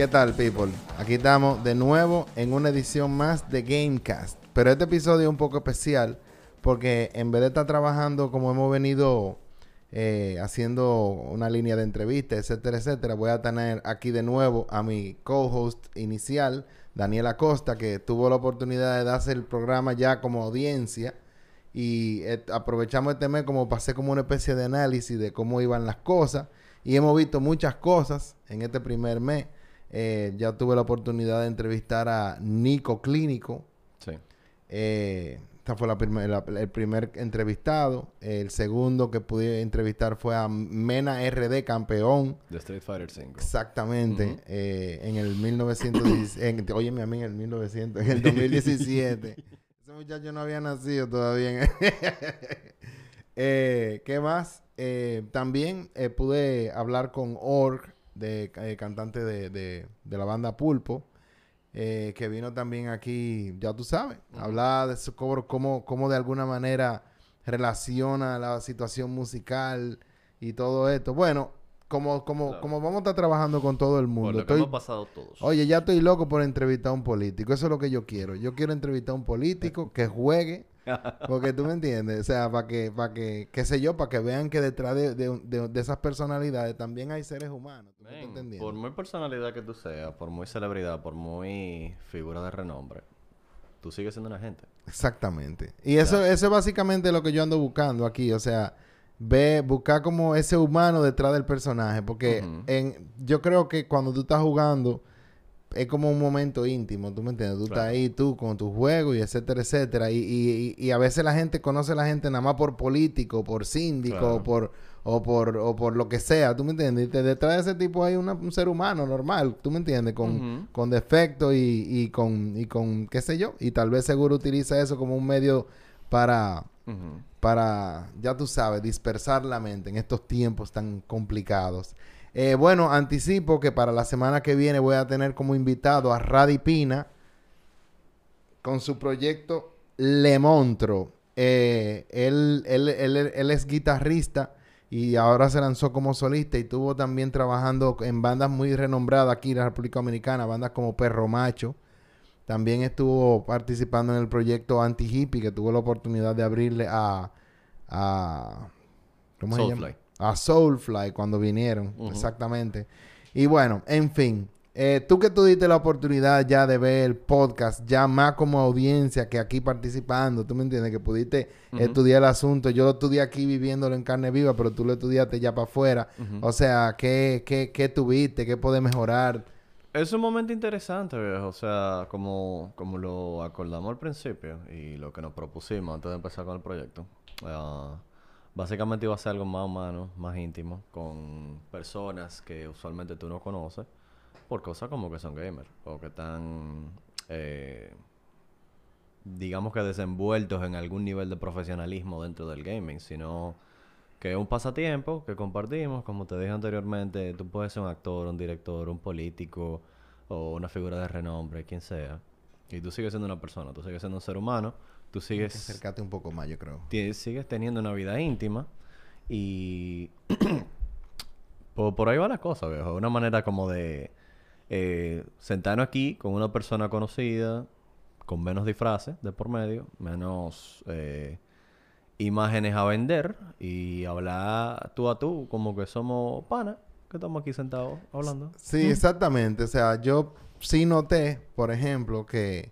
¿Qué tal, people? Aquí estamos de nuevo en una edición más de Gamecast. Pero este episodio es un poco especial porque en vez de estar trabajando como hemos venido eh, haciendo una línea de entrevistas, etcétera, etcétera, voy a tener aquí de nuevo a mi co-host inicial, Daniel Acosta, que tuvo la oportunidad de darse el programa ya como audiencia. Y eh, aprovechamos este mes como pasé como una especie de análisis de cómo iban las cosas. Y hemos visto muchas cosas en este primer mes. Eh, ya tuve la oportunidad de entrevistar a Nico Clínico. Sí. Eh, esta fue la primer- la- el primer entrevistado. El segundo que pude entrevistar fue a Mena RD, campeón. De Street Fighter 5. Exactamente. Eh, en el 1917. Óyeme a mí en el 1900. En el 2017. Ese muchacho no había nacido todavía. Eh, ¿Qué más? También pude hablar con Org, de, eh, cantante de, de- de la banda Pulpo. eh, que vino también aquí, ya tú sabes, Ujú. hablar de su cobro, cómo, cómo de alguna manera relaciona la situación musical y todo esto. Bueno, como, como, Claro. como vamos a estar trabajando con todo el Por mundo. que estoy- hemos pasado todos. Oye, ya estoy loco por entrevistar a un político. Eso es lo que yo quiero. Yo quiero entrevistar a un político que juegue. Porque tú me entiendes. O sea, para que, para que, qué sé yo, para que vean que detrás de, de- de- de esas personalidades también hay seres humanos. ¿Tú me por muy personalidad que tú seas, por muy celebridad, por muy figura de renombre, tú sigues siendo una gente. Exactamente. Y eso, eso es básicamente lo que yo ando buscando aquí. O sea, ve, buscar como ese humano detrás del personaje. Porque en, yo creo que cuando tú estás jugando, es como un momento íntimo, ¿tú me entiendes? Tú Claro. estás ahí tú con tu juego y etcétera, etcétera. Y, y, y- a veces la gente conoce a la gente nada más por político, por síndico, Claro. o por o por o por lo que sea, ¿tú me entiendes? Y detrás de ese tipo hay una- un ser humano normal, ¿tú me entiendes? Con, Ujú. con defectos y, y con y con qué sé yo, y tal vez seguro utiliza eso como un medio para para, ya tú sabes, dispersar la mente en estos tiempos tan complicados. Eh, bueno, anticipo que para la semana que viene voy a tener como invitado a Radi Pina con su proyecto Le Montro. Eh, él, él- él- él es guitarrista y ahora se lanzó como solista y estuvo también trabajando en bandas muy renombradas aquí en la República Dominicana, bandas como Perro Macho. También estuvo participando en el proyecto Anti Hippie, que tuvo la oportunidad de abrirle a. a ¿Cómo se llama? A Soulfly cuando vinieron, exactamente. Y bueno, en fin. eh, tú que tuviste la oportunidad ya de ver el podcast, ya más como audiencia que aquí participando, tú me entiendes, que pudiste estudiar el asunto. Yo lo estudié aquí viviéndolo en carne viva, pero tú lo estudiaste ya para afuera. O sea, ¿qué, qué, qué tuviste? ¿Qué puede mejorar? Es un momento interesante, viejo. O sea, como, como lo acordamos al principio y lo que nos propusimos antes de empezar con el proyecto. ah, básicamente iba a ser algo más humano, más íntimo, con personas que usualmente tú no conoces, por cosas como que son gamers o que están, eh, digamos que desenvueltos en algún nivel de profesionalismo dentro del gaming, sino que es un pasatiempo que compartimos, como te dije anteriormente, tú puedes ser un actor, un director, un político o una figura de renombre, quien sea, y tú sigues siendo una persona, tú sigues siendo un ser humano, tú sigues, Acércate un poco más, yo creo. sigues teniendo una vida íntima y por, por ahí va la cosa, viejo, una manera como de eh, sentarnos aquí con una persona conocida, con menos disfraces de por medio, menos eh, imágenes a vender y hablar tú a tú, como que somos panas, que estamos aquí sentados hablando. Sí, exactamente. O sea, yo sí noté, por ejemplo, que,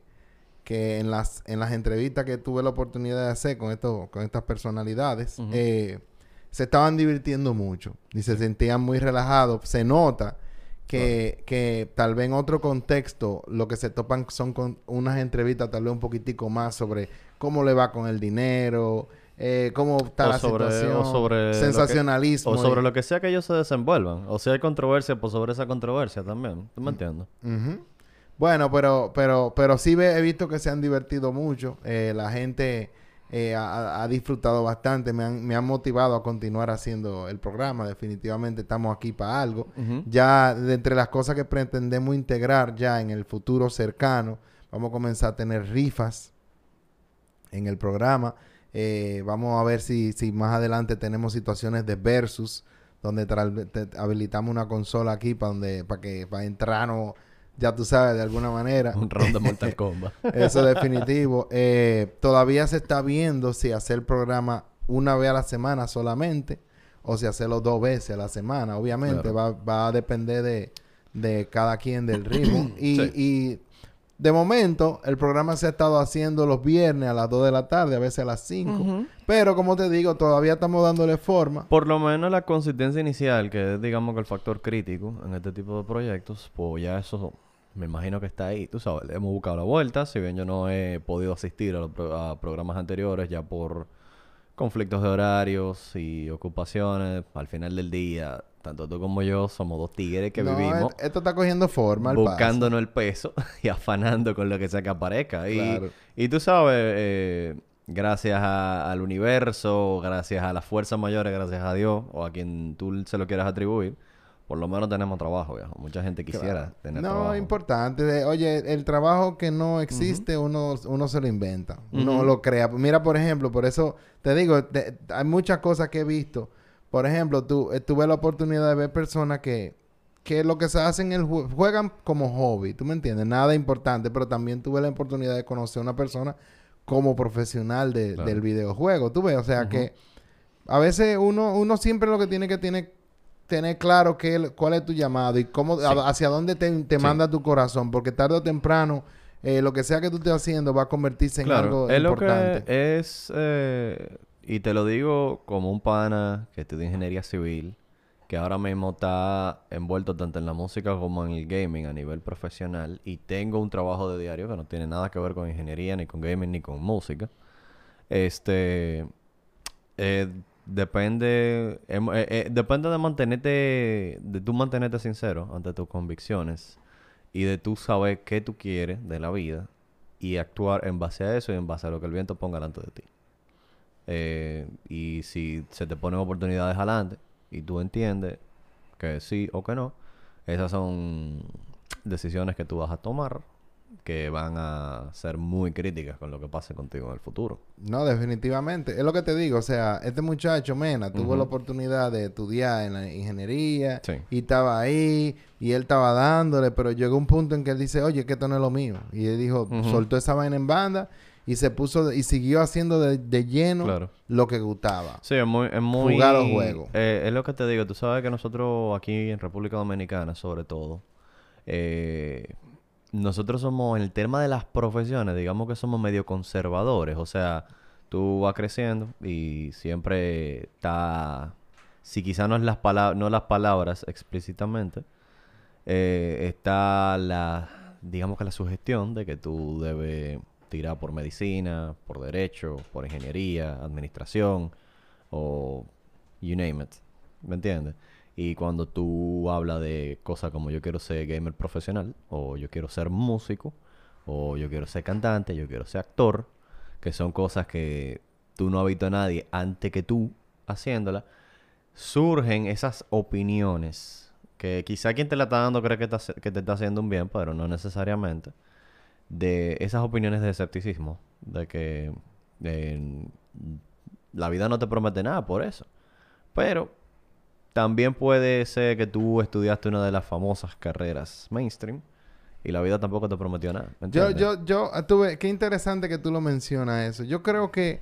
que en las en las entrevistas que tuve la oportunidad de hacer con estos con estas personalidades, eh, se estaban divirtiendo mucho y se sentían muy relajados. Se nota que, que tal vez en otro contexto lo que se topan son con unas entrevistas tal vez un poquitico más sobre cómo le va con el dinero, eh, cómo está O la sobre- o situación, sobre que- sensacionalismo. O sobre y- lo que sea que ellos se desenvuelvan. O si hay controversia, pues sobre esa controversia también. Mm. ¿Tú me entiendes? Ujú. Bueno, pero, pero, pero sí ve- he visto que se han divertido mucho. Eh, la gente eh, ha, ha disfrutado bastante. Me han, me han motivado a continuar haciendo el programa. Definitivamente estamos aquí para algo. Ya de entre las cosas que pretendemos integrar ya en el futuro cercano, vamos a comenzar a tener rifas en el programa. Eh, vamos a ver si, si más adelante tenemos situaciones de versus donde habilitamos una consola aquí para donde para que para entrarnos, ya tú sabes, de alguna manera. Un round de Mortal Kombat. Eso definitivo. Eh, todavía se está viendo si hacer el programa una vez a la semana solamente o si hacerlo dos veces a la semana. Obviamente va, va a depender de, de cada quien del ritmo. y, Sí. y de momento el programa se ha estado haciendo los viernes a las 2 de la tarde, a veces a las 5. Pero como te digo, todavía estamos dándole forma. Por lo menos la consistencia inicial, que es digamos que el factor crítico en este tipo de proyectos, pues ya eso me imagino que está ahí. Tú sabes, le hemos buscado la vuelta. Si bien yo no he podido asistir a los pro- a programas anteriores ya por conflictos de horarios y ocupaciones, al final del día, tanto tú como yo somos dos tigres que No, vivimos et- esto está cogiendo forma. buscándonos el peso y afanando con lo que sea que aparezca. Y, Claro. y tú sabes, eh, gracias a- al universo, gracias a las fuerzas mayores, gracias a Dios, o a quien tú se lo quieras atribuir, por lo menos tenemos trabajo, viejo. Mucha gente quisiera Claro. tener no, trabajo. importante. De- oye, el trabajo que no existe, uno, uno se lo inventa. Uno lo crea. Mira, por ejemplo, por eso te digo, te- hay muchas cosas que he visto. Por ejemplo, tú, eh, tuve la oportunidad de ver personas que, que lo que se hacen el jue- juegan como hobby, ¿tú me entiendes? Nada importante, pero también tuve la oportunidad de conocer a una persona como profesional de- Claro. del videojuego. Tú ves, o sea que a veces uno, uno siempre lo que tiene que tiene tener claro qué, cuál es tu llamado y cómo, a- hacia dónde te, te Sí. manda tu corazón, porque tarde o temprano, eh, lo que sea que tú estés haciendo va a convertirse en algo es lo importante. que es, eh, y te lo digo como un pana que estudia ingeniería civil, que ahora mismo está envuelto tanto en la música como en el gaming a nivel profesional, y tengo un trabajo de diario que no tiene nada que ver con ingeniería, ni con gaming, ni con música. Este, eh, depende, em- eh, eh, depende de mantenerte, de tú mantenerte sincero ante tus convicciones y de tú saber qué tú quieres de la vida y actuar en base a eso y en base a lo que el viento ponga delante de ti. Eh, y si se te ponen oportunidades adelante y tú entiendes que sí o que no, esas son decisiones que tú vas a tomar que van a ser muy críticas con lo que pase contigo en el futuro. No, definitivamente. Es lo que te digo. O sea, este muchacho, Mena, tuvo la oportunidad de estudiar en la ingeniería Sí. y estaba ahí y él estaba dándole, pero llegó un punto en que él dice, oye, que esto no es lo mío. Y él dijo, soltó esa vaina en banda y se puso y siguió haciendo de, de lleno Claro. lo que gustaba. Sí, es muy... Es muy Jugar los juegos. eh, es lo que te digo. Tú sabes que nosotros aquí en República Dominicana, sobre todo, eh, nosotros somos, en el tema de las profesiones, digamos que somos medio conservadores. O sea, tú vas creciendo y siempre está... Si quizá no es las no las palabras explícitamente, eh, está la, digamos que la sugestión de que tú debes tirar por medicina, por derecho, por ingeniería, administración o you name it. ¿Me entiendes? Y cuando tú hablas de cosas como yo quiero ser gamer profesional, o yo quiero ser músico, o yo quiero ser cantante, yo quiero ser actor, que son cosas que tú no has visto a nadie antes que tú haciéndola, surgen esas opiniones que quizá quien te la está dando cree que, que te está haciendo un bien, pero no necesariamente. De esas opiniones de escepticismo, de que eh, la vida no te promete nada por eso. Pero también puede ser que tú estudiaste una de las famosas carreras mainstream y la vida tampoco te prometió nada. ¿me Yo, yo, yo, ah, tuve, qué interesante que tú lo mencionas eso. Yo creo que,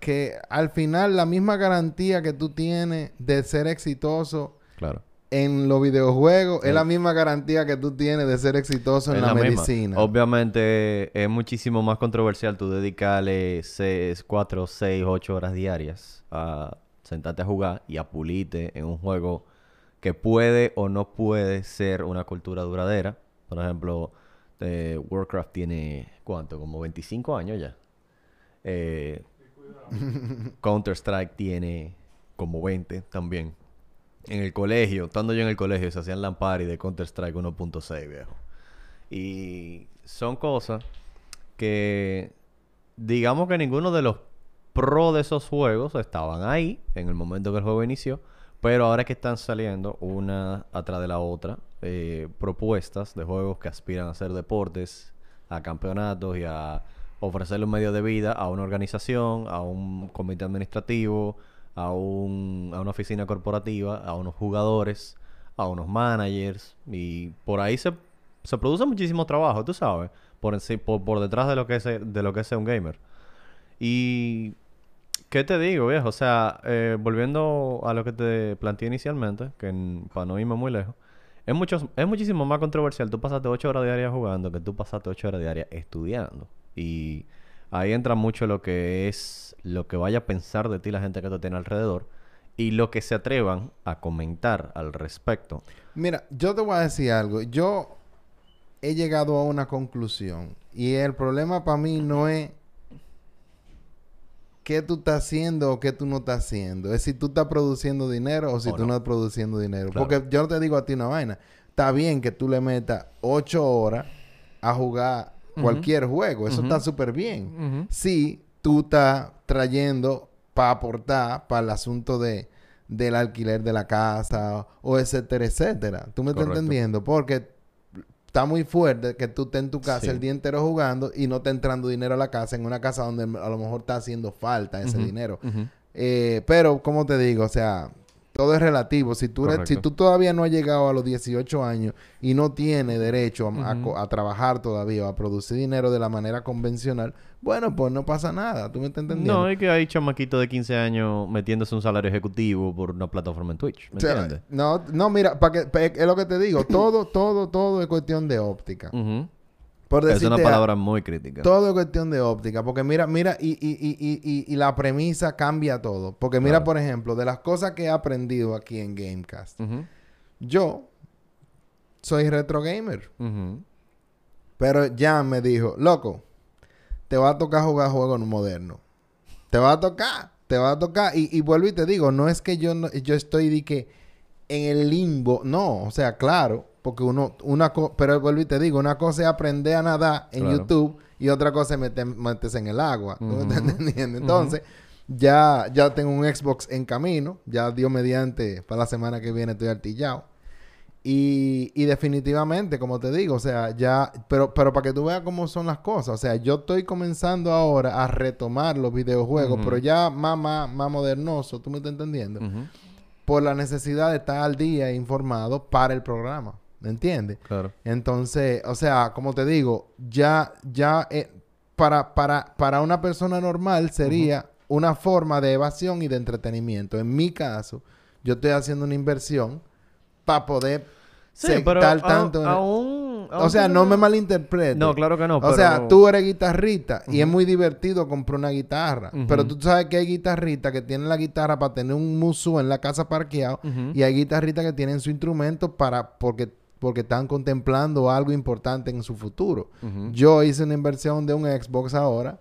que al final la misma garantía que tú tienes de ser exitoso Claro. en los videojuegos es la misma garantía que tú tienes de ser exitoso en Es la, misma. medicina. Obviamente es muchísimo más controversial tú dedicarle 6, 4, 6, 8 horas diarias a sentarte a jugar y a pulirte en un juego que puede o no puede ser una cultura duradera. Por ejemplo, eh, Warcraft tiene, ¿cuánto? Como 25 años ya. Eh, Counter-Strike tiene como 20 también. En el colegio, estando yo en el colegio, se hacían lampari de Counter-Strike 1.6, viejo. Y son cosas que, digamos que ninguno de los pro de esos juegos estaban ahí en el momento que el juego inició, pero ahora que están saliendo una atrás de la otra eh, propuestas de juegos que aspiran a hacer deportes, a campeonatos y a ofrecerle un medio de vida a una organización, a un comité administrativo, a, un, a una oficina corporativa, a unos jugadores, a unos managers. Y por ahí se, se produce muchísimo trabajo, tú sabes, por, por, por detrás de lo que es, de lo que es ser un gamer. Y ¿Qué te digo, viejo? O sea, eh, volviendo a lo que te planteé inicialmente, que para no irme muy lejos, es, mucho, es muchísimo más controversial. Tú pasaste ocho horas diarias jugando que tú pasaste ocho horas diarias estudiando. Y ahí entra mucho lo que es lo que vaya a pensar de ti la gente que te tiene alrededor y lo que se atrevan a comentar al respecto. Mira, yo te voy a decir algo. Yo he llegado a una conclusión. Y el problema para mí no es qué tú estás haciendo o qué tú no estás haciendo. Es si tú estás produciendo dinero o si O tú no. no estás produciendo dinero. Claro. Porque yo no te digo a ti una vaina. Está bien que tú le metas ocho horas a jugar cualquier juego. Eso está súper bien. Si tú estás trayendo para aportar para el asunto de del alquiler de la casa o etcétera, etcétera. ¿Tú me estás entendiendo? Porque está muy fuerte que tú estés en tu casa Sí. el día entero jugando y no te entrando dinero a la casa en una casa donde a lo mejor está haciendo falta ese dinero. Eh, pero, como te digo, o sea, todo es relativo. Si tú, eres- si tú todavía no has llegado a los 18 años y no tienes derecho a, trabajar todavía o a producir dinero de la manera convencional, bueno, pues no pasa nada. ¿Tú me estás entendiendo? No, es que hay chamaquitos de 15 años metiéndose un salario ejecutivo por una plataforma en Twitch. ¿Me O sea, entiendes? no, no, mira, para que, pa- es lo que te digo, todo, todo, todo es cuestión de óptica. Ujú. Por Es una palabra muy crítica. Todo es cuestión de óptica. Porque mira, mira, y, y, y, y, la premisa cambia todo. Porque mira, Claro. por ejemplo, de las cosas que he aprendido aquí en Gamecast. Yo soy retro gamer. Pero Jan me dijo, loco, te va a tocar jugar juegos modernos. Te va a tocar, te va a tocar. Y, y vuelvo y te digo, no es que yo, no- yo estoy de que en el limbo. No, o sea, claro, porque uno, una co- pero vuelvo y te digo, una cosa es aprender a nadar en Claro. YouTube y otra cosa es meter- meterse en el agua. ¿Tú me estás entendiendo? Entonces, ya, ya tengo un Xbox en camino. Ya Dios mediante, para la semana que viene estoy artillado. Y, y definitivamente, como te digo, o sea, ya, pero, pero para que tú veas cómo son las cosas, o sea, yo estoy comenzando ahora a retomar los videojuegos, pero ya más, más, más modernoso, ¿tú me estás entendiendo? Por la necesidad de estar al día e informado para el programa, ¿me entiendes? Claro. Entonces, o sea, como te digo, ya, ya, eh, para, para, para una persona normal sería una forma de evasión y de entretenimiento. En mi caso, yo estoy haciendo una inversión para poder Sí, pero tanto aún, O sea, no me malinterpretes. No, claro que no. O sea, tú eres guitarrista y es muy divertido comprar una guitarra. Pero tú sabes que hay guitarristas que tienen la guitarra para tener un musú en la casa parqueado y hay guitarristas que tienen su instrumento para porque porque están contemplando algo importante en su futuro. Yo hice una inversión de un Xbox ahora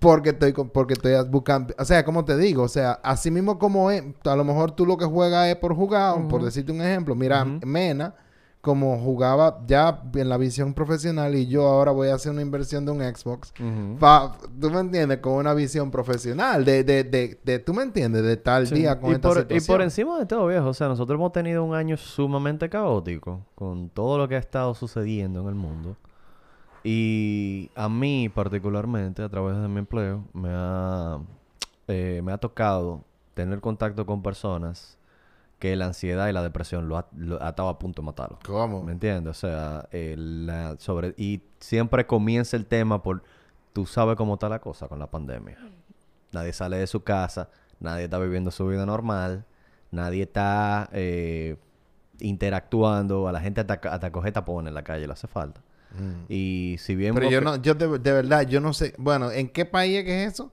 porque estoy con- porque estoy buscando, o sea, como te digo, o sea, así mismo como es, a lo mejor tú lo que juegas es por jugar, por decirte un ejemplo, mira. Mena como jugaba ya en la visión profesional y yo ahora voy a hacer una inversión de un Xbox. Pa- ¿Tú me entiendes? Con una visión profesional. De, de, de, de- ¿Tú me entiendes? De tal Sí. día con y esta por, y situación. por encima de todo, viejo, o sea, nosotros hemos tenido un año sumamente caótico con todo lo que ha estado sucediendo en el mundo. Y a mí particularmente, a través de mi empleo, me ha, eh, me ha tocado tener contacto con personas que la ansiedad y la depresión lo ha, lo ha estado a punto de matarlo. ¿Cómo? ¿Me entiendes? O sea, eh, la- sobre y siempre comienza el tema por tú sabes cómo está la cosa con la pandemia. Nadie sale de su casa, nadie está viviendo su vida normal, nadie está eh, interactuando, a la gente hasta, hasta coge tapón en la calle le hace falta. Mm. Y si bien Pero yo que- no, yo de, de verdad, yo no sé. Bueno, ¿en qué país es que es eso?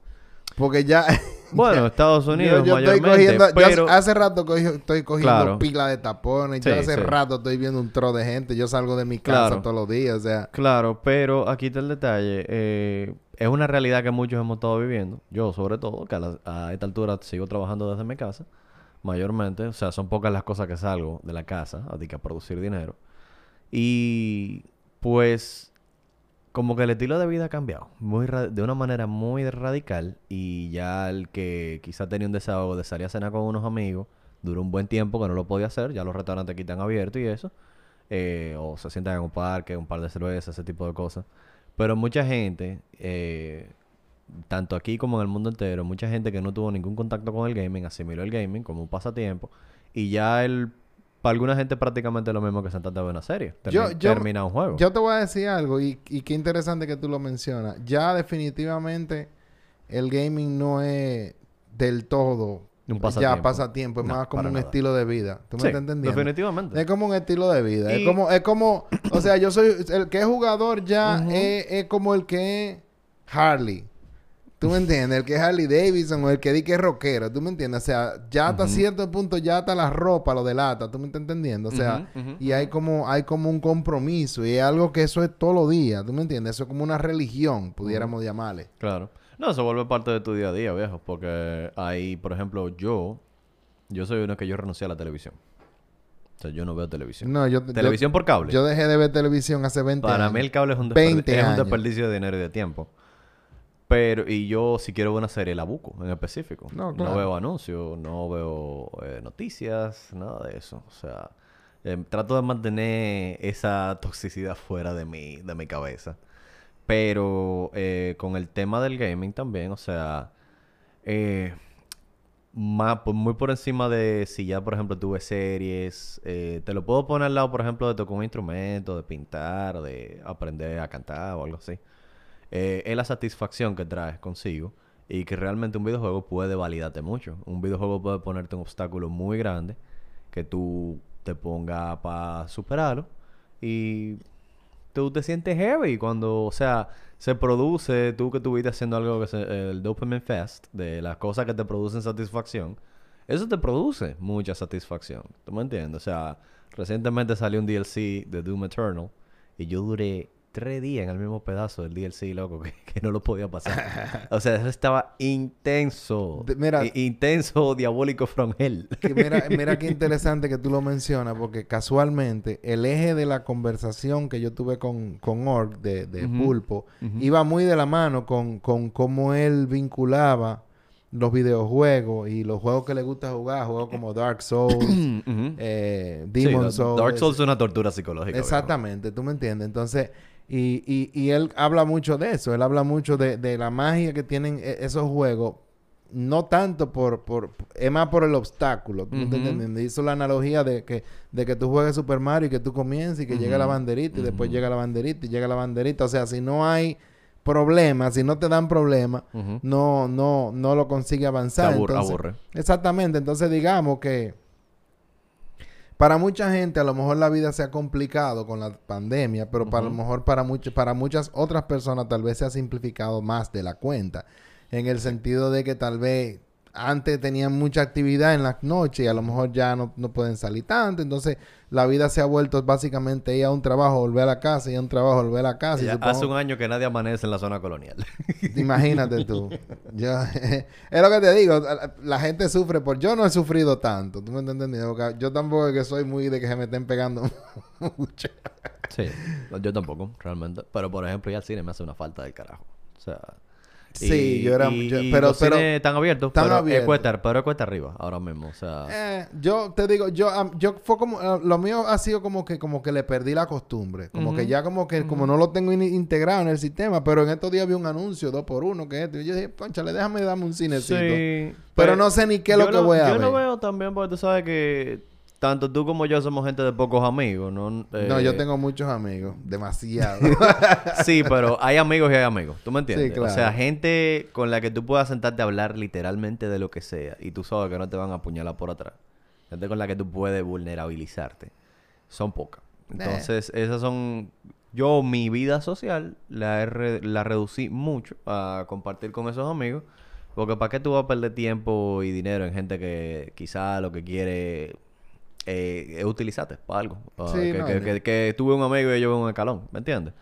Porque ya. bueno, Estados Unidos yo, yo estoy mayormente, cogiendo. yo pero hace rato estoy cogiendo Claro. pila de tapones. yo hace sí. rato estoy viendo un tro de gente. Yo salgo de mi casa Claro. todos los días. O sea. Claro, pero aquí está el detalle. eh, es una realidad que muchos hemos estado viviendo. Yo, sobre todo, que a, la- a esta altura sigo trabajando desde mi casa, mayormente. O sea, son pocas las cosas que salgo de la casa, así que a producir dinero. Y pues, como que el estilo de vida ha cambiado muy de una manera muy radical. Y ya el que quizá tenía un desahogo de salir a cenar con unos amigos, duró un buen tiempo que no lo podía hacer. Ya los restaurantes aquí están abiertos y eso. eh, o se sientan en un parque, un par de cervezas, ese tipo de cosas. Pero mucha gente, eh, tanto aquí como en el mundo entero, mucha gente que no tuvo ningún contacto con el gaming asimiló el gaming como un pasatiempo y ya el para alguna gente prácticamente lo mismo que sentarte a ver una serie. Yo- yo- termina un juego. Yo te voy a decir algo y, y qué interesante que tú lo mencionas. Ya definitivamente el gaming no es del todo Un ya pasatiempo. pasatiempo, es No, más como un nada. estilo de vida. ¿Tú me estás entendiendo? definitivamente. Es como un estilo de vida. Es como, es como, o sea, yo soy, el que es jugador ya es, es como el que es Harley. ¿Tú me entiendes? El que es Harley Davidson o el que di que es rockero. ¿Tú me entiendes? O sea, ya hasta Ujú. cierto punto ya hasta la ropa lo delata. ¿Tú me estás entendiendo? O sea, y hay como, hay como un compromiso y es algo que eso es todos los días. ¿Tú me entiendes? Eso es como una religión, pudiéramos llamarle. Claro. No, eso vuelve parte de tu día a día, viejo. Porque ahí, por ejemplo, yo... Yo soy uno que yo renuncié a la televisión. O sea, yo no veo televisión. No, yo, televisión por cable. yo, dejé de ver televisión hace 20 Para años. mí el cable es un, 20 desperdi- es un desperdicio de dinero y de tiempo. Pero, y yo si quiero ver una serie, la busco en específico. No, claro. veo anuncios, no veo eh, noticias, nada de eso. O sea, eh, trato de mantener esa toxicidad fuera de mi, de mi cabeza. Pero eh, con el tema del gaming también, o sea, eh, más, muy por encima de si ya, por ejemplo, tuve series, te lo puedo poner al lado, por ejemplo, de tocar un instrumento, de pintar, de aprender a cantar o algo así. Eh, es la satisfacción que traes consigo y que realmente un videojuego puede validarte mucho. Un videojuego puede ponerte un obstáculo muy grande que tú te pongas para superarlo y tú te sientes heavy cuando, o sea, se produce, tú que estuviste haciendo algo que es el Dopamine Fest, de las cosas que te producen satisfacción, eso te produce mucha satisfacción. ¿Tú me entiendes? O sea, recientemente salió un DLC de Doom Eternal y yo duré tres días en el mismo pedazo del DLC, loco, que, que no lo podía pasar. o sea, eso estaba intenso. De- mira- intenso, diabólico from hell. Que mira, mira qué interesante que tú lo mencionas, porque casualmente el eje de la conversación que yo tuve con, con Org de. Pulpo iba muy de la mano con, con cómo él vinculaba los videojuegos y los juegos que le gusta jugar, juegos como Dark Souls, eh, Demon Souls. Dark Souls es una tortura psicológica. Exactamente, tú me entiendes. Entonces, y, y, y él habla mucho de eso, él habla mucho de, de la magia que tienen e- esos juegos, no tanto por, por, es más por el obstáculo, ¿tú me estás Ujú. entendiendo? Hizo la analogía de que, de que tú juegues Super Mario y que tú comiences y que llega la banderita y después llega la banderita y llega la banderita. O sea, si no hay problemas, si no te dan problemas, no, no, no lo consigue Te avanzar. abur- Entonces, aburre. Exactamente. Entonces, digamos que para mucha gente a lo mejor la vida se ha complicado con la pandemia, pero para lo mejor para, mucho- para muchas otras personas tal vez se ha simplificado más de la cuenta. En el sentido de que tal vez antes tenían mucha actividad en las noches y a lo mejor ya no, no pueden salir tanto. Entonces la vida se ha vuelto básicamente ir a un trabajo, volver a la casa, ir a un trabajo, volver a la casa. y Ya supongo- hace un año que nadie amanece en la zona colonial. Imagínate tú. Yo, es lo que te digo. La, gente sufre por... Yo no he sufrido tanto. ¿Tú me? Porque yo tampoco es que soy muy de que se me estén pegando mucho. sí, yo tampoco, realmente. Pero, por ejemplo, ya el cine me hace una falta del carajo. O sea... Sí, y- yo era... y- yo- y pero... los pero cines están abiertos, están pero, abiertos. cuesta, pero es cuesta arriba ahora mismo. O sea... eh, yo te digo, yo, yo fue como, eh, lo mío ha sido como que, como que le perdí la costumbre, como que ya como que, como no lo tengo in- integrado en el sistema, pero en estos días vi un anuncio dos por uno que esto, y yo dije, conchale, déjame darme un cinecito. Sí, Pero no sé ni qué es lo yo que voy a Yo ver. lo veo también porque tú sabes que tanto tú como yo somos gente de pocos amigos, ¿no? No, yo Eh, tengo muchos amigos, demasiado. Sí, pero hay amigos y hay amigos. ¿Tú me entiendes? Sí, claro. O sea, gente con la que tú puedas sentarte a hablar literalmente de lo que sea y tú sabes que no te van a apuñalar por atrás. Gente con la que tú puedes vulnerabilizarte. Son pocas. Entonces, esas son... Yo mi vida social la, he re- la reducí mucho a compartir con esos amigos. Porque ¿para qué tú vas a perder tiempo y dinero en gente que quizá lo que quiere eh, es utilizarte para algo? Ah, Sí, que, no, que, yo- que- que tuve un amigo y yo un escalón, ¿me entiendes?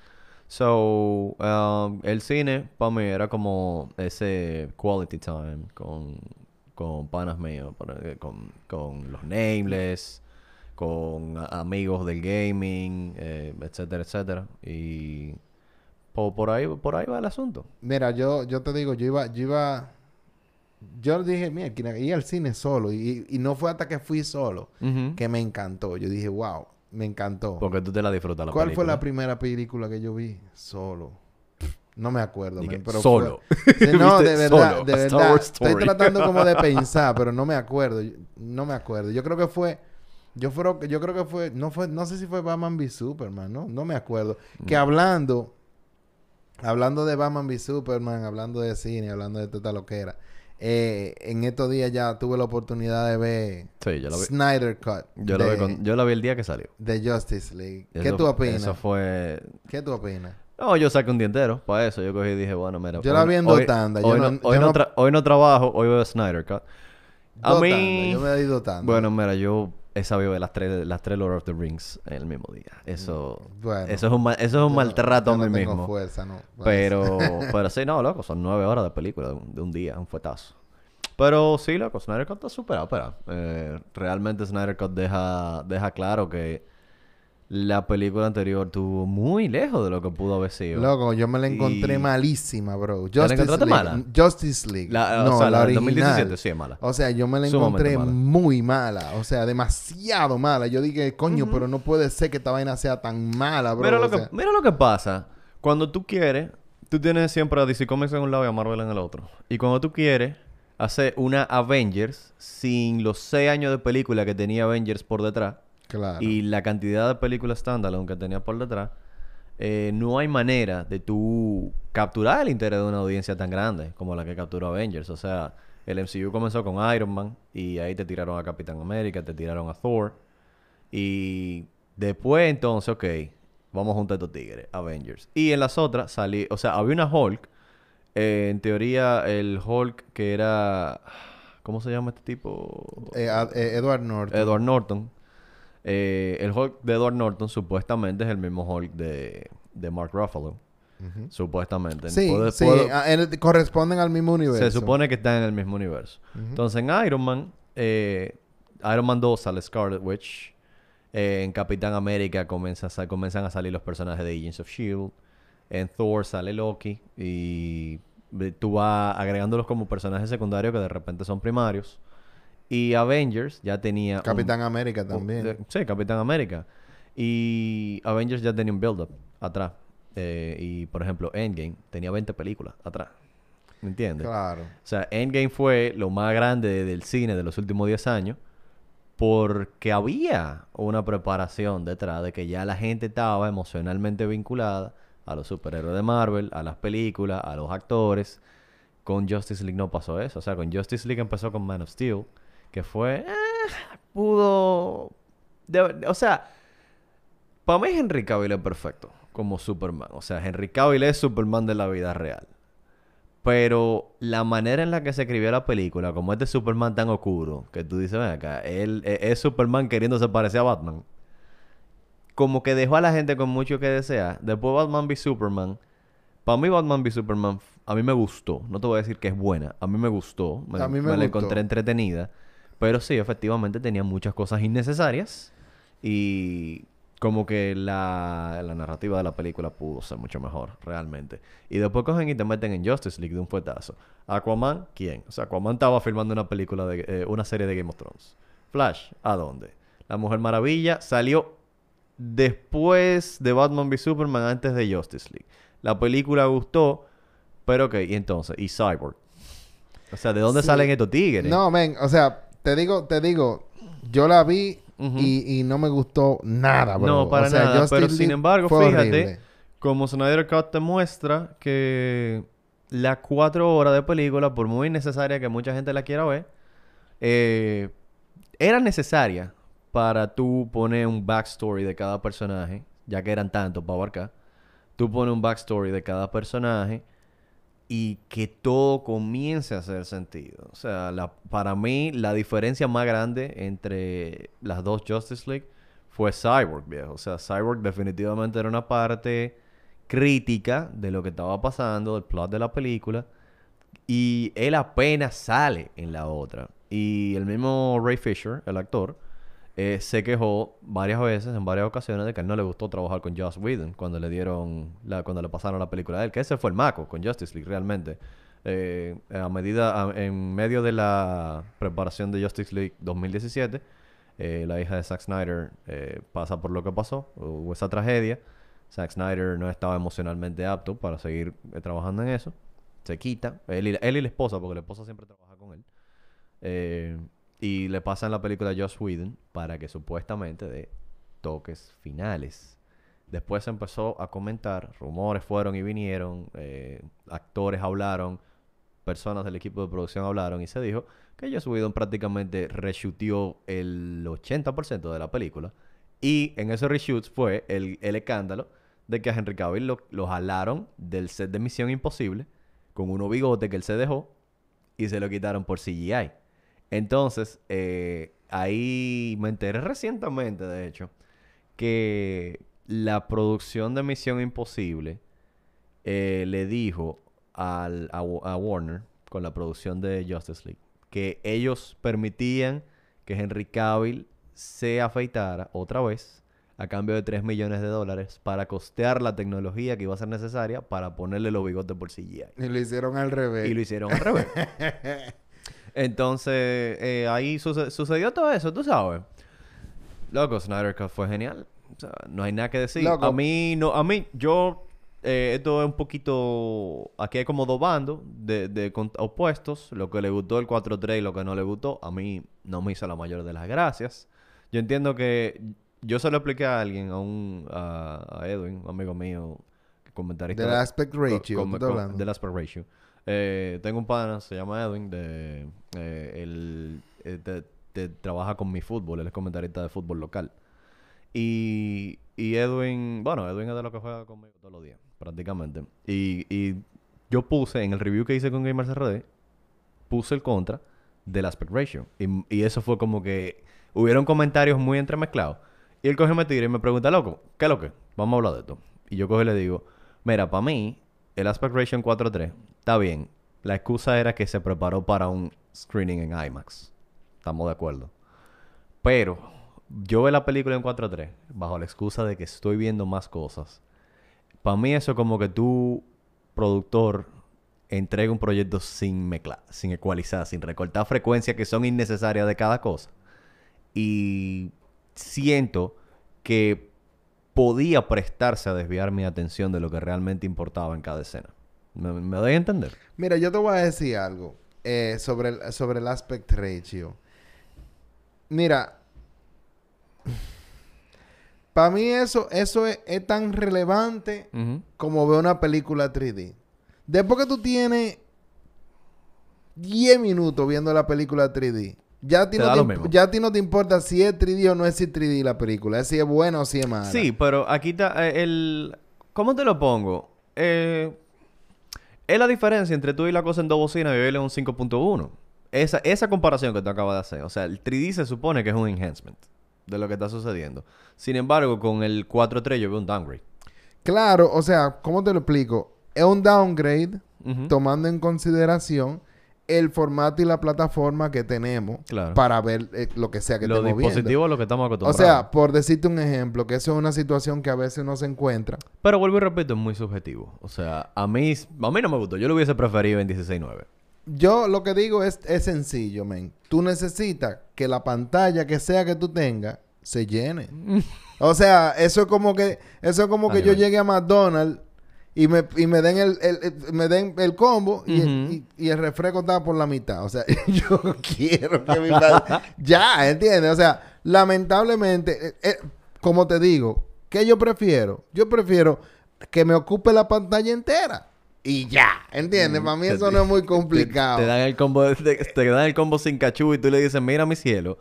So, um, el cine para mí era como ese quality time con, con panas míos, por- eh, con, con los nameless, con amigos del gaming, eh, etcétera, etcétera. Y po- por, ahí por ahí va el asunto. Mira, yo, yo te digo, yo iba, yo iba, yo dije, mira, ir al cine solo y, y no fue hasta que fui solo que me encantó. Yo dije, wow, me encantó. Porque tú te la disfrutas la ¿Cuál fue la primera película que yo vi solo? No me acuerdo, pero solo. fue- Sí, no, de verdad, solo, de Estoy tratando como de pensar, pero no me acuerdo. No me acuerdo. Yo creo que fue... Yo, fueron, yo creo que fue... No fue... No sé si fue Batman v Superman, ¿no? No me acuerdo. Mm. Que hablando... Hablando de Batman v Superman, hablando de cine, hablando de toda lo que era. Eh, en estos días ya tuve la oportunidad de ver Sí, yo la vi. Snyder Cut. Yo la, de, vi con- yo la vi el día que salió. de Justice League. ¿Qué tú opinas? Eso fue... ¿Qué tú opinas? No, yo saqué un día entero para eso. Yo cogí y dije, bueno, mira... Yo la vi en hoy-. Yo Hoy, no- hoy, no no- tra- hoy no trabajo, hoy veo Snyder Cut. A mí... Yo me di dos tandas. Bueno, mira, yo sabido ver las tres, las tres Lord of the Rings en el mismo día. Eso... Bueno, eso es un, ma- eso es un yo maltrato yo a mí tengo mismo. fuerza, no. Pero, pero sí, no, loco, son nueve horas de película de un, de un día, un fuetazo. Pero sí, loco, Snyder Cut está súper ópera. Eh, realmente Snyder Cut deja, deja claro que la película anterior estuvo muy lejos de lo que pudo haber sido. Loco, yo me la encontré Y- malísima, bro. ¿Te la encontraste League- mala? Justice League. La- no, o sea, la, la original. 2017 sí es mala. O sea, yo me la Sumamente encontré mala. muy mala. O sea, demasiado mala. Yo dije, coño, pero no puede ser que esta vaina sea tan mala, bro. Mira O lo, que, mira lo que pasa. Cuando tú quieres, tú tienes siempre a DC Comics en un lado y a Marvel en el otro. Y cuando tú quieres hacer una Avengers sin los seis años de película que tenía Avengers por detrás claro. y la cantidad de películas standalone que tenía por detrás, eh, no hay manera de tú capturar el interés de una audiencia tan grande como la que capturó Avengers. O sea, el MCU comenzó con Iron Man y ahí te tiraron a Capitán América, te tiraron a Thor. Y después entonces, ok, vamos a juntar estos tigres, Avengers. Y en las otras salí, o sea, había una Hulk. eh, en teoría, el Hulk que era... ¿Cómo se llama este tipo? Eh, eh, Edward Norton. Edward Norton. Eh, el Hulk de Edward Norton supuestamente es el mismo Hulk de, de Mark Ruffalo. Supuestamente. Sí, sí. puedo- en- corresponden al mismo universo. se supone que están en el mismo universo. Entonces en Iron Man, eh, Iron Man 2 sale Scarlet Witch. Eh, en Capitán América comienza comienzan a salir los personajes de Agents of Shield. En Thor sale Loki. Y tú vas agregándolos como personajes secundarios que de repente son primarios. Y Avengers ya tenía. un- Capitán América también. de- sí, Capitán América. Y Avengers ya tenía un build-up atrás. Eh, y por ejemplo, Endgame tenía 20 películas atrás. ¿Me entiendes? Claro. O sea, Endgame fue lo más grande del cine de los últimos 10 años porque había una preparación detrás de que ya la gente estaba emocionalmente vinculada a los superhéroes de Marvel, a las películas, a los actores. Con Justice League no pasó eso. O sea, con Justice League empezó con Man of Steel, que fue... eh, pudo... de- o sea, para mí Henry Cavill es perfecto como Superman. O sea, Henry Cavill es Superman de la vida real. Pero la manera en la que se escribió la película, como este Superman tan oscuro, que tú dices, ven acá, él es Superman queriéndose parecer a Batman. Como que dejó a la gente con mucho que desear. Después Batman v Superman. Para mí Batman v Superman, a mí me gustó. No te voy a decir que es buena. A mí me gustó. Me, A mí me me la encontré entretenida. Pero sí, efectivamente tenía muchas cosas innecesarias. Y como que la, la narrativa de la película pudo ser mucho mejor, realmente. Y después cogen y te meten en Justice League de un fuetazo. Aquaman, ¿quién? O sea, Aquaman estaba filmando una película de eh, una serie de Game of Thrones. Flash, ¿a dónde? La Mujer Maravilla salió después de Batman v Superman, antes de Justice League. La película gustó, pero ok, y entonces, y Cyborg. O sea, ¿de dónde Sí. salen estos tigres? No, men, o sea, te digo, te digo, yo la vi y, y no me gustó nada, bro. No, para O sea, nada. Pero sin embargo, fíjate, horrible. como Snyder Cut te muestra que las cuatro horas de película, por muy necesaria que mucha gente la quiera ver, eh, era necesaria para tú poner un backstory de cada personaje, ya que eran tantos para abarcar. Tú pones un backstory de cada personaje y que todo comience a hacer sentido. O sea, para mí la diferencia más grande entre las dos Justice League fue Cyborg, viejo. O sea, Cyborg definitivamente era una parte crítica de lo que estaba pasando, del plot de la película. Y él apenas sale en la otra. Y el mismo Ray Fisher, el actor, eh, se quejó varias veces, en varias ocasiones, de que él no le gustó trabajar con Joss Whedon cuando le dieron, la, cuando le pasaron la película a él. Que ese fue el maco con Justice League, realmente. Eh, a medida, en medio de la preparación de Justice League 2017, eh, la hija de Zack Snyder pasa por lo que pasó, hubo esa tragedia Zack Snyder no estaba emocionalmente apto para seguir trabajando en eso. Se quita. Él y, la esposa, porque la esposa siempre trabaja con él. Y le pasan la película a Joss Whedon para que supuestamente dé toques finales. Después se empezó a comentar, rumores fueron y vinieron, eh, actores hablaron, personas del equipo de producción hablaron y se dijo que Joss Whedon prácticamente reshootió el 80% de la película. Y en esos reshoots fue el, el escándalo de que a Henry Cavill lo, lo jalaron del set de Misión Imposible con uno bigote que él se dejó y se lo quitaron por CGI. Entonces, eh, ahí me enteré recientemente, de hecho, que la producción de Misión Imposible eh, le dijo al, a, a Warner, con la producción de Justice League, que ellos permitían que Henry Cavill se afeitara otra vez a cambio de 3 millones de dólares para costear la tecnología que iba a ser necesaria para ponerle los bigotes por CGI. Y lo hicieron al revés. Y lo hicieron al revés. Entonces, eh, ahí suce- sucedió todo eso, tú sabes. Loco, Snyder Cut fue genial. O sea, no hay nada que decir. Loco. A mí, no, a mí, yo, eh, esto es un poquito, aquí hay como dos bandos de, de opuestos. Lo que le gustó el 4-3 y lo que no le gustó, a mí no me hizo la mayor de las gracias. Yo entiendo que, yo se lo expliqué a alguien, a un, a, a Edwin, un amigo mío, comentarista. Del aspect ratio. Del aspect ratio. Eh, tengo un pana, se llama Edwin, de, eh, él eh, trabaja con mi fútbol, él es comentarista de fútbol local. Y, y Edwin, bueno, Edwin es de los que juega conmigo todos los días, prácticamente. Y, y yo puse, en el review que hice con Gamers RD, puse el contra del aspect ratio. Y, y eso fue como que hubieron comentarios muy entremezclados. Y él coge me tira y me pregunta, loco, ¿qué es lo que? Vamos a hablar de esto. Y yo coge y le digo, mira, para mí, el aspect ratio en 4.3 está bien. La excusa era que se preparó para un screening en IMAX. Estamos de acuerdo. Pero yo veo la película en 4.3 bajo la excusa de que estoy viendo más cosas. Para mí eso es como que tú, productor, entrega un proyecto sin mezclar, sin ecualizar, sin recortar frecuencias que son innecesarias de cada cosa. Y siento que podía prestarse a desviar mi atención de lo que realmente importaba en cada escena. ¿Me, me doy a entender? Mira, yo te voy a decir algo eh, sobre, el, sobre el aspect ratio. Mira, para mí eso, eso es, es tan relevante como ver una película 3D. Después que tú tienes 10 minutos viendo la película 3D, ya a ti, no te, ya a ti no te importa si es 3D o no es 3D la película, es si es buena o si es mala. Sí, pero aquí está eh, el... ¿Cómo te lo pongo? Eh, es la diferencia entre tú y la cosa en dos bocinas y verle un 5.1. Esa, esa comparación que tú acabas de hacer. O sea, el 3D se supone que es un enhancement de lo que está sucediendo. Sin embargo, con el 4.3 yo veo un downgrade. Claro, o sea, ¿cómo te lo explico? Es un downgrade tomando en consideración el formato y la plataforma que tenemos Claro. para ver eh, lo que sea que Los estemos viendo. dispositivos a los que estamos O acostumbrados. sea, por decirte un ejemplo, que eso es una situación que a veces uno se encuentra. Pero vuelvo y repito, es muy subjetivo. O sea, a mí, a mí no me gustó. Yo lo hubiese preferido en 16.9. Yo lo que digo es, es sencillo, men. Tú necesitas que la pantalla que sea que tú tengas se llene. o sea, eso es como que, eso es como que yo llegue a McDonald's y me, y me den el, el- el- me den el combo y, el, y- y el refresco está por la mitad. O sea, yo quiero que mi padre... ya, ¿entiendes? O sea, lamentablemente, eh, eh, como te digo, ¿qué yo prefiero? Yo prefiero que me ocupe la pantalla entera. Y ya, ¿entiendes? Para mí Te- eso no es muy complicado. Te, te dan el combo, te, te dan el combo sin cachú y tú le dices, mira mi cielo,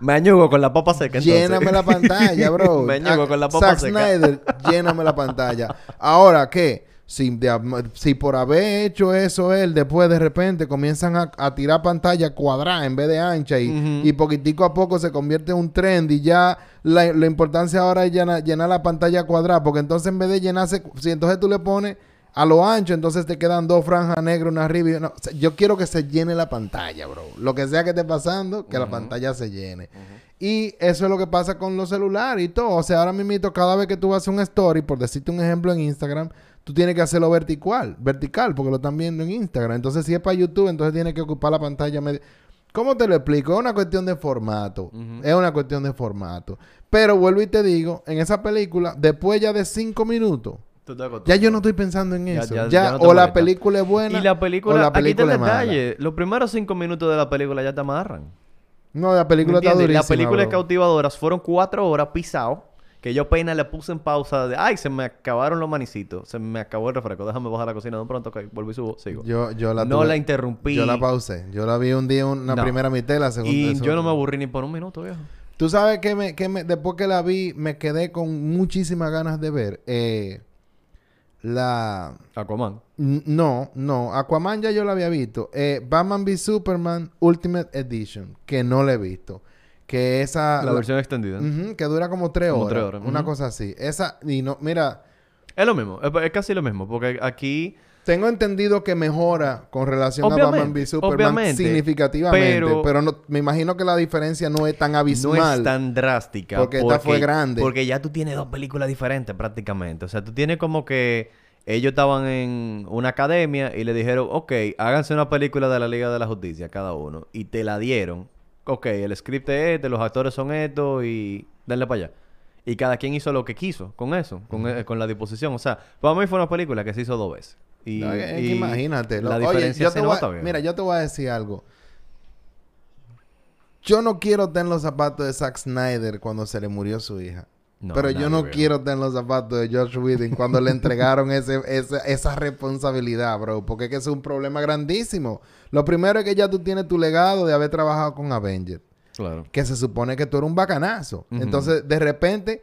me añugo con la papa seca. entonces". Lléname la pantalla, bro. me añugo con la papa Zack seca. Snyder, lléname la pantalla. Ahora, ¿qué? Si, de- si por haber hecho eso él, después de repente comienzan a, a tirar pantalla cuadrada en vez de ancha y, y poquitico a poco se convierte en un trend y ya la, la importancia ahora es llenar, llenar la pantalla cuadrada porque entonces en vez de llenarse, si entonces tú le pones a lo ancho, entonces te quedan dos franjas negras, una arriba y una... o sea, yo quiero que se llene la pantalla, bro. Lo que sea que esté pasando, que la pantalla se llene. Y eso es lo que pasa con los celulares y todo. O sea, ahora mismo, cada vez que tú haces un story, por decirte un ejemplo en Instagram, tú tienes que hacerlo vertical, vertical, porque lo están viendo en Instagram. Entonces, si es para YouTube, entonces tienes que ocupar la pantalla. media- ¿Cómo te lo explico? Es una cuestión de formato. Es una cuestión de formato. Pero vuelvo y te digo, en esa película, después ya de cinco minutos, ya yo no estoy pensando en eso. Ya, o la película es buena. Y la película, o la película aquí está el detalle. Los primeros cinco minutos de la película ya te amarran. No, la película está durísima. La película es cautivadora. Fueron cuatro horas pisados que yo pena le puse en pausa de, ay, se me acabaron los manicitos, se me acabó el refresco, déjame bajar la cocina de un pronto, ok, vuelvo y subo, sigo. Yo, yo la No la interrumpí. Yo la pausé. Yo la vi un día, una primera mitad, la segunda. Y yo no me aburrí ni por un minuto, viejo. Tú sabes que, me, que me, después que la vi, me quedé con muchísimas ganas de ver. Eh, la... Aquaman. No, no. Aquaman ya yo la había visto. Eh, Batman v Superman Ultimate Edition, que no la he visto. Que esa... La, versión extendida. que dura como tres horas. Una cosa así. Esa... Y no... Mira... Es lo mismo. Es, casi lo mismo. Porque aquí... Tengo entendido que mejora con relación a Batman v Superman significativamente. Pero, no, me imagino que la diferencia no es tan abismal. No es tan drástica. Porque, esta fue grande. Porque ya tú tienes dos películas diferentes prácticamente. O sea, tú tienes como que... Ellos estaban en una academia y le dijeron, ok, háganse una película de la Liga de la Justicia cada uno. Y te la dieron ok, el script es este, los actores son estos y denle para allá. Y cada quien hizo lo que quiso con eso, con, e, con la disposición. O sea, para mí fue una película que se hizo dos veces. Y, imagínate. La diferencia se nota Mira, yo te voy a decir algo. Yo no quiero tener los zapatos de Zack Snyder cuando se le murió su hija pero yo no quiero tener los zapatos de Josh Whedon cuando le entregaron ese, esa responsabilidad, bro. Porque es que es un problema grandísimo. Lo primero es que ya tú tienes tu legado de haber trabajado con Avengers. Claro. Que se supone que tú eres un bacanazo. Entonces, de repente,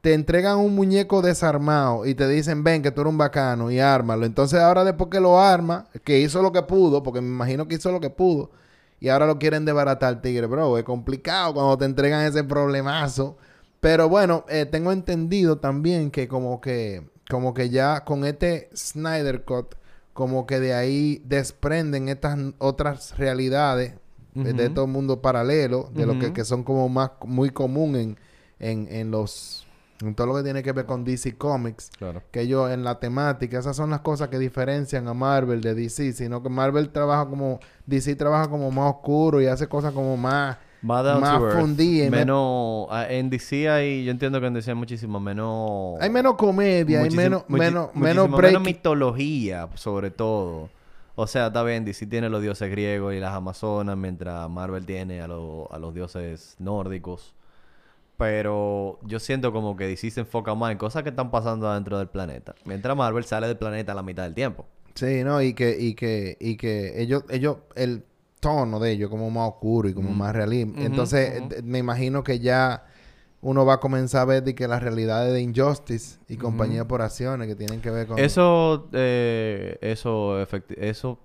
te entregan un muñeco desarmado y te dicen, ven, que tú eres un bacano y ármalo. Entonces, ahora después que lo arma, que hizo lo que pudo, porque me imagino que hizo lo que pudo, y ahora lo quieren desbaratar, tigre, bro. Es complicado cuando te entregan ese problemazo pero bueno, eh, tengo entendido también que como que como que ya con este Snyder Cut como que de ahí desprenden estas otras realidades de todo el mundo paralelo, de lo que, son como más muy común en, en, en los en todo lo que tiene que ver con DC Comics, claro. que ellos en la temática, esas son las cosas que diferencian a Marvel de DC, sino que Marvel trabaja como, DC trabaja como más oscuro y hace cosas como más más, más Menos... En DC hay... Yo entiendo que en DC hay muchísimo menos... Hay menos comedia, hay menos... menos, menos, menos mitología, sobre todo. O sea, está bien, DC tiene los dioses griegos y las amazonas, mientras Marvel tiene a, a los dioses nórdicos. Pero yo siento como que DC se enfoca más en cosas que están pasando adentro del planeta. Mientras Marvel sale del planeta a la mitad del tiempo. Sí, no, y que, y que, y que ellos, ellos, el, tono de ellos como más oscuro y como más realista. Entonces, me imagino que ya uno va a comenzar a ver de que las realidades de Injustice y compañía por acciones que tienen que ver con... Eso, eh, eso, eso,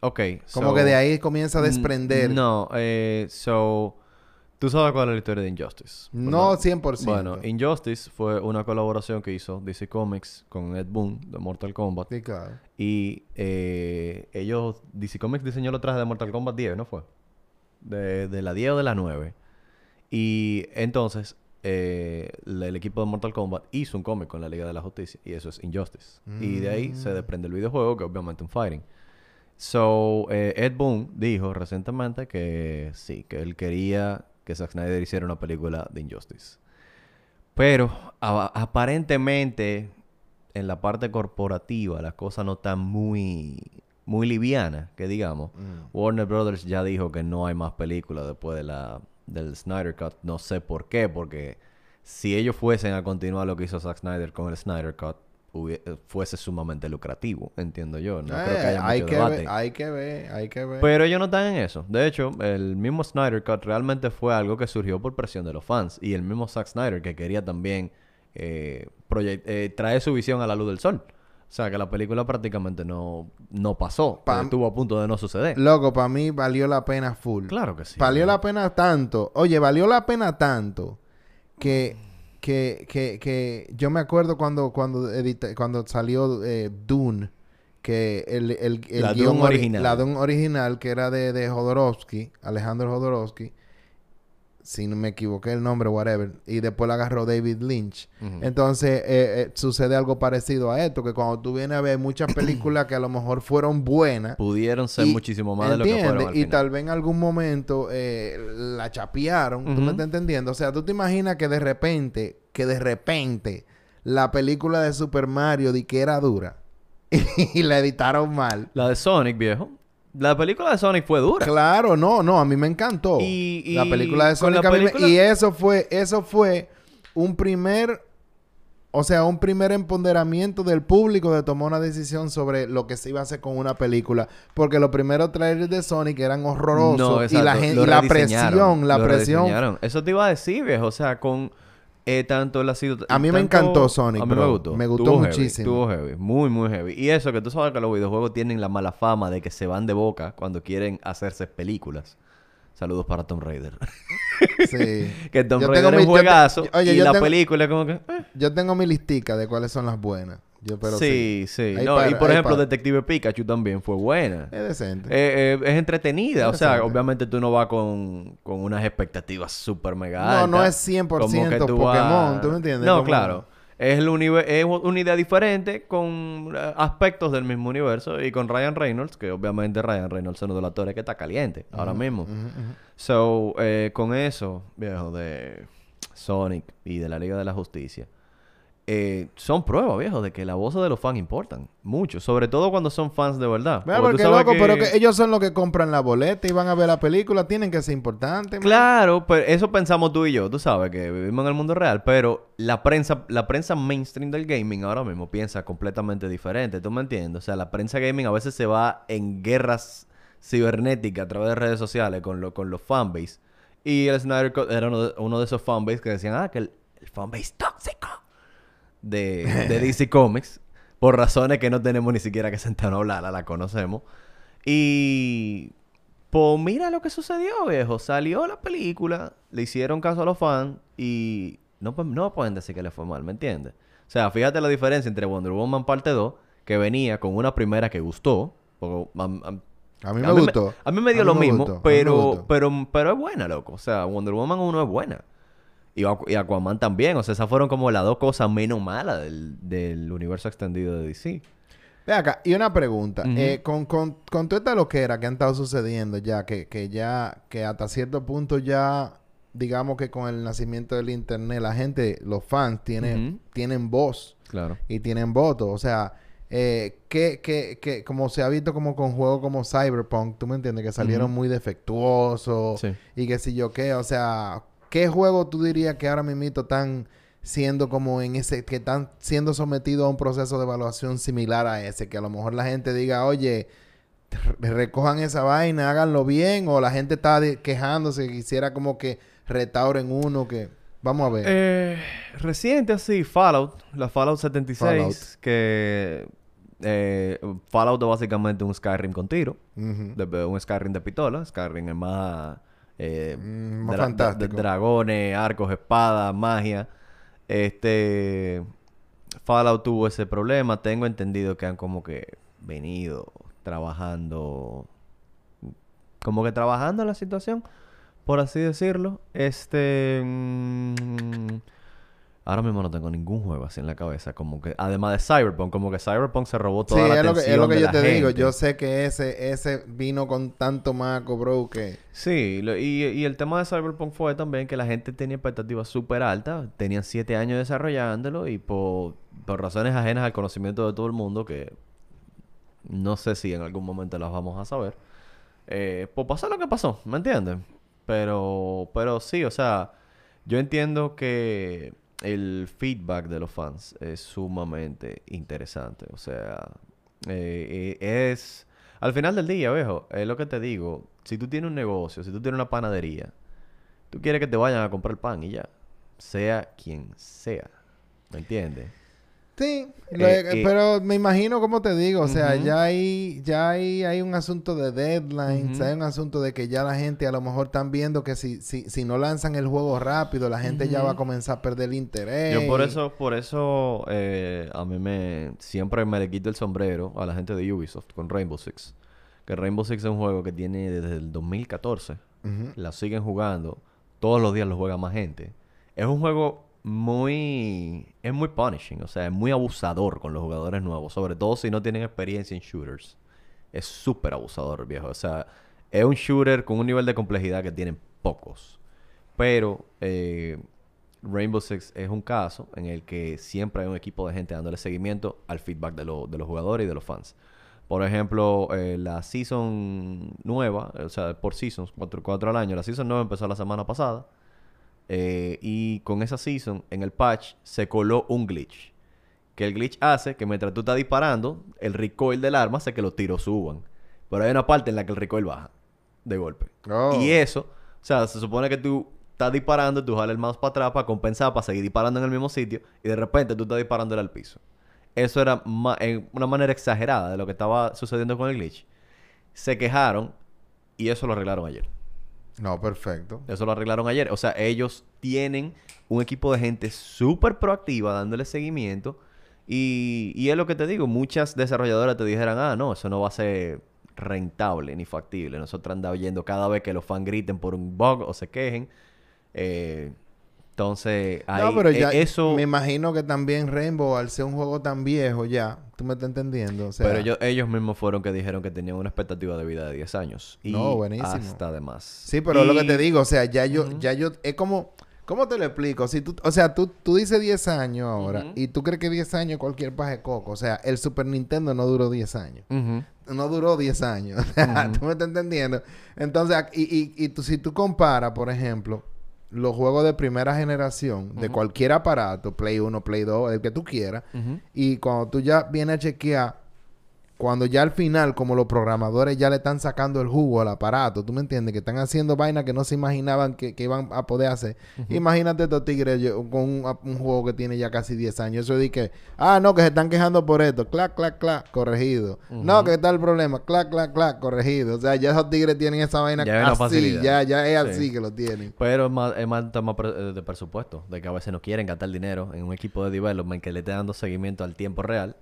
ok. Como que de ahí comienza a desprender. No, eh, so... ¿Tú sabes cuál es la historia de Injustice? No 100%. Bueno, Injustice fue una colaboración que hizo DC Comics con Ed Boon de Mortal Kombat. Sí, claro. Y eh, ellos, DC Comics diseñó los trajes de Mortal Kombat 10, ¿no fue? De, de la 10 o de la 9. Y entonces, eh, el, equipo de Mortal Kombat hizo un cómic con la Liga de la Justicia. Y eso es Injustice. Y de ahí se mm. desprende el videojuego, que obviamente un fighting. So, eh, Ed Boon dijo recientemente que sí, que él quería que Zack Snyder hiciera una película de Injustice. Pero aparentemente en la parte corporativa las cosas no están muy muy livianas, que digamos. Mm. Warner Brothers ya dijo que no hay más películas después de la del Snyder Cut. No sé por qué, porque si ellos fuesen a continuar lo que hizo Zack Snyder con el Snyder Cut, fuese sumamente lucrativo, entiendo yo. No creo que haya eh, hay que Ver, hay que ver, hay que ver. Pero ellos no están en eso. De hecho, el mismo Snyder Cut realmente fue algo que surgió por presión de los fans. Y el mismo Zack Snyder que quería también eh, eh, traer su visión a la luz del sol. O sea, que la película prácticamente no, no pasó. estuvo a punto de no suceder. Loco, para mí valió la pena full. Claro que sí. Valió la pena tanto. Oye, valió la pena tanto que que, que, que yo me acuerdo cuando, cuando, cuando salió eh, Dune, que el, el, el la guion original. La Dune original, que era de, de Jodorowsky, Alejandro Jodorowsky, si no me equivoqué el nombre, whatever, y después la agarró David Lynch. Entonces, eh, eh, sucede algo parecido a esto, que cuando tú vienes a ver muchas películas que a lo mejor fueron buenas. Pudieron ser muchísimo más de lo que fueron. y tal vez en algún momento eh, la chapearon. ¿Tú me estás entendiendo? O sea, tú te imaginas que de repente, que de repente, la película de Super Mario di que era dura. y la editaron mal. La de Sonic, viejo. La película de Sonic fue dura. Claro, no, no, a mí me encantó. Y, la película de Sonic y eso fue eso fue un primer o sea, un primer empoderamiento del público de tomar una decisión sobre lo que se iba a hacer con una película, porque los primeros trailers de Sonic eran horrorosos y la gente, y la presión, la presión. Eso te iba a decir, viejo, o sea, con eh, tanto la sido A mí me encantó Sonic, a mí me gustó. Me gustó muchísimo. estuvo heavy, muy, muy heavy. Y eso, que tú sabes que los videojuegos tienen la mala fama de que se van de boca cuando quieren hacerse películas. Saludos para Tomb Raider. Sí. que Tomb Raider es un juegazo. y la película como que... Eh. Yo tengo mi listica de cuáles son las buenas sí, sí. y por ejemplo, Detective Pikachu también fue buena. Es decente. Eh, eh, es entretenida. o sea, obviamente tú no vas con, con unas expectativas súper mega altas. No, no es 100% Pokémon, ¿tú me entiendes? No, claro. Es, el es una idea diferente con eh, aspectos del mismo universo y con Ryan Reynolds, que obviamente Ryan Reynolds es uno de los actores que está caliente ahora mismo. So, con eso, viejo, de Sonic y de la Liga de la Justicia eh, son pruebas, viejo, de que la voz de los fans importan mucho. Sobre todo cuando son fans de verdad. porque, loco, pero que ellos son los que compran la boleta y van a ver la película. Tienen que ser importantes. Claro, pero eso pensamos tú y yo. Tú sabes que vivimos en el mundo real. Pero la prensa, la prensa mainstream del gaming ahora mismo piensa completamente diferente. ¿Tú me entiendes? O sea, la prensa gaming a veces se va en guerras cibernéticas a través de redes sociales con, lo, con los fanbase. Y el Snyder era uno de, esos fanbase que decían, ah, que el, el fanbase tóxico de, de DC Comics. Por razones que no tenemos ni siquiera que sentarnos a hablar, la conocemos. Y pues mira lo que sucedió, viejo. Salió la película, le hicieron caso a los fans y no, no pueden decir que le fue mal, ¿me entiendes? O sea, fíjate la diferencia entre Wonder Woman parte 2, que venía con una primera que gustó. a, mí me gustó. a mí me dio lo mismo, pero, pero, pero es buena, loco. O sea, Wonder Woman 1 es buena. Y, Aquaman también. O sea, esas fueron como las dos cosas menos malas del, universo extendido de DC. Ve acá, y una pregunta. Eh, con, con, con toda esta loquera que han estado sucediendo ya, que, que ya, que hasta cierto punto ya, digamos que con el nacimiento del internet, la gente, los fans, tienen, tienen voz. Claro. Y tienen voto. O sea, eh, que, que, que, como se ha visto como con juegos como Cyberpunk, tú me entiendes, que salieron muy defectuosos y que si yo qué, o sea, ¿Qué juego tú dirías que ahora mismo están siendo como en ese, que están siendo sometidos a un proceso de evaluación similar a ese? Que a lo mejor la gente diga, oye, recojan esa vaina, háganlo bien, o la gente está quejándose, quisiera como que restauren uno que... Vamos a ver. Eh, reciente así, Fallout, la Fallout 76, que eh, Fallout es básicamente un Skyrim con tiro, un Skyrim de pistola, Skyrim es más eh, mm, fantástico. dragones, arcos, espadas, magia. Este. Fallout tuvo ese problema. Tengo entendido que han como que venido trabajando. Como que trabajando la situación, por así decirlo. Este. Mm, Ahora mismo no tengo ningún juego así en la cabeza. Como que, además de Cyberpunk, como que Cyberpunk se robó toda la atención Sí, es lo que yo te digo. Yo sé que ese, ese vino con tanto maco, bro, que... Sí, y, y, el tema de Cyberpunk fue también que la gente tenía expectativas súper altas. Tenían siete años desarrollándolo y por, por razones ajenas al conocimiento de todo el mundo, que no sé si en algún momento las vamos a saber. Eh, pues pasó lo que pasó, ¿me entiendes? Pero, pero sí, o sea, yo entiendo que el feedback de los fans es sumamente interesante. O sea, eh, eh, es... Al final del día, viejo, es lo que te digo. Si tú tienes un negocio, si tú tienes una panadería, tú quieres que te vayan a comprar pan y ya. Sea quien sea. ¿Me entiendes? Sí, eh, eh, pero me imagino como te digo, o sea, ya hay ya hay, hay un asunto de deadlines, hay un asunto de que ya la gente a lo mejor están viendo que si, si, si no lanzan el juego rápido, la gente ya va a comenzar a perder el interés. Yo por eso, por eso eh, a mí me siempre me le quito el sombrero a la gente de Ubisoft con Rainbow Six. Que Rainbow Six es un juego que tiene desde el 2014. La siguen jugando todos los días lo juega más gente. Es un juego muy... Es muy punishing, o sea, es muy abusador con los jugadores nuevos, sobre todo si no tienen experiencia en shooters. Es súper abusador, viejo. O sea, es un shooter con un nivel de complejidad que tienen pocos. Pero eh, Rainbow Six es un caso en el que siempre hay un equipo de gente dándole seguimiento al feedback de, de los jugadores y de los fans. Por ejemplo, eh, la season nueva, o sea, por seasons, 4, al año, la season nueva empezó la semana pasada. Eh, y con esa season, en el patch, se coló un glitch. Que el glitch hace que mientras tú estás disparando, el recoil del arma hace que los tiros suban. Pero hay una parte en la que el recoil baja de golpe. Oh. Y eso, o sea, se supone que tú estás disparando, tú jalas el mouse para atrás para compensar, para seguir disparando en el mismo sitio, y de repente tú estás disparando al piso. Eso era en una manera exagerada de lo que estaba sucediendo con el glitch. Se quejaron y eso lo arreglaron ayer. No, perfecto. Eso lo arreglaron ayer. O sea, ellos tienen un equipo de gente súper proactiva dándole seguimiento. Y, y es lo que te digo, muchas desarrolladoras te dijeran, ah, no, eso no va a ser rentable ni factible. Nosotros andamos oyendo cada vez que los fans griten por un bug o se quejen. Eh, entonces, ahí, no, pero ya, e, eso... Me imagino que también Rainbow, al ser un juego tan viejo ya, tú me estás entendiendo. O sea, pero ellos, ellos mismos fueron que dijeron que tenían una expectativa de vida de 10 años. Y no, buenísimo. hasta de más. Sí, pero es lo que te digo, o sea, ya yo, ya yo, es como... ¿Cómo te lo explico? Si tú, o sea, tú, tú dices 10 años ahora y tú crees que 10 años cualquier paje coco. O sea, el Super Nintendo no duró 10 años. No duró 10 años. ¿Tú me estás entendiendo? Entonces, y, y, y tú, si tú comparas, por ejemplo, los juegos de primera generación de cualquier aparato, Play 1, Play 2, el que tú quieras, y cuando tú ya vienes a chequear cuando ya al final, como los programadores ya le están sacando el jugo al aparato, ¿tú me entiendes? Que están haciendo vainas que no se imaginaban que, iban a poder hacer. Imagínate estos tigres con un, juego que tiene ya casi 10 años. Eso de que, ah, no, que se están quejando por esto. Clac, clac, clac, corregido. No, que está el problema. Clac, clac, clac, corregido. O sea, ya esos tigres tienen esa vaina ya así. Ya, ya es así que lo tienen. Pero es más, es más tema eh, de presupuesto. De que a veces no quieren gastar dinero en un equipo de development que le esté dando seguimiento al tiempo real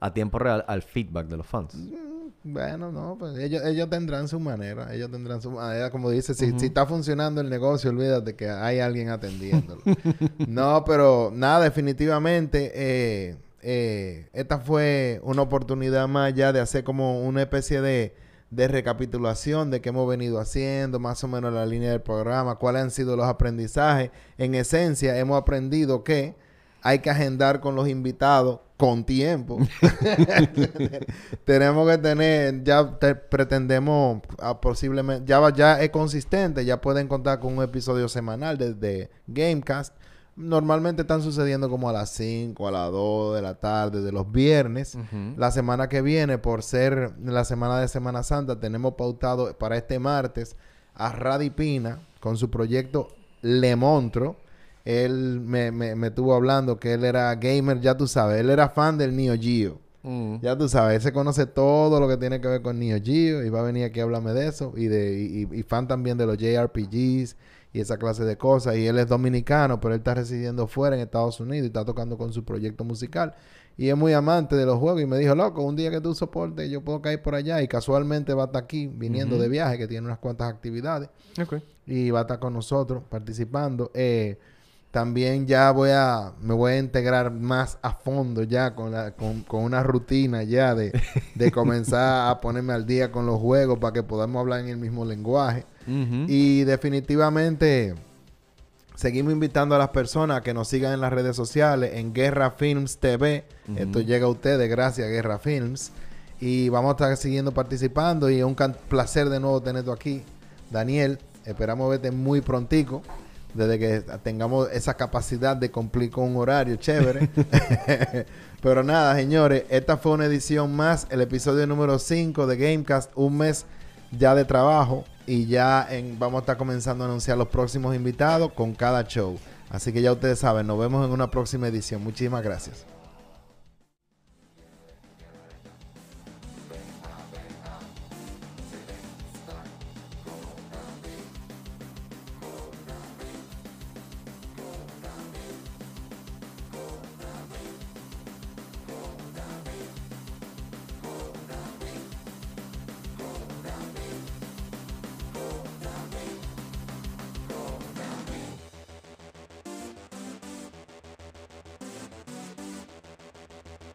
a tiempo real al feedback de los fans. Mm, bueno, no, pues ellos, ellos tendrán su manera, ellos tendrán su manera, como dice, si, si está funcionando el negocio, olvídate que hay alguien atendiéndolo. no, pero nada, definitivamente, eh, eh, esta fue una oportunidad más ya de hacer como una especie de, de recapitulación de qué hemos venido haciendo, más o menos la línea del programa, cuáles han sido los aprendizajes. En esencia, hemos aprendido que hay que agendar con los invitados con tiempo. Tenemos que tener, ya pretendemos ah, posiblemente, ya, ya es consistente, ya pueden contar con un episodio semanal desde Gamecast. Normalmente están sucediendo como a las 5, a las 2 de la tarde de los viernes. La semana que viene, por ser la semana de Semana Santa, tenemos pautado para este martes a Radipina con su proyecto Le Montro él me, me, me estuvo hablando que él era gamer, ya tú sabes, él era fan del Neo Geo. Mm. Ya tú sabes, él se conoce todo lo que tiene que ver con Neo Geo y va a venir aquí a hablarme de eso y de y, fan también de los JRPGs y esa clase de cosas. Y él es dominicano, pero él está residiendo fuera en Estados Unidos y está tocando con su proyecto musical. Y es muy amante de los juegos y me dijo, loco, un día que tú soportes yo puedo caer por allá y casualmente va a estar aquí viniendo de viaje que tiene unas cuantas actividades. Y va a estar con nosotros participando. Eh, también ya voy a, me voy a integrar más a fondo ya con, la, con, una rutina ya de, de comenzar a ponerme al día con los juegos para que podamos hablar en el mismo lenguaje. Y definitivamente seguimos invitando a las personas a que nos sigan en las redes sociales, en Guerra Films TV. Esto llega a ustedes gracias a Guerra Films. Y vamos a estar siguiendo participando y es un placer de nuevo tenerte aquí, Daniel. Esperamos verte muy prontico desde que tengamos esa capacidad de cumplir con un horario chévere. Pero nada, señores, esta fue una edición más, el episodio número 5 de Gamecast, un mes ya de trabajo y ya vamos a estar comenzando a anunciar los próximos invitados con cada show. Así que ya ustedes saben, nos vemos en una próxima edición. Muchísimas gracias.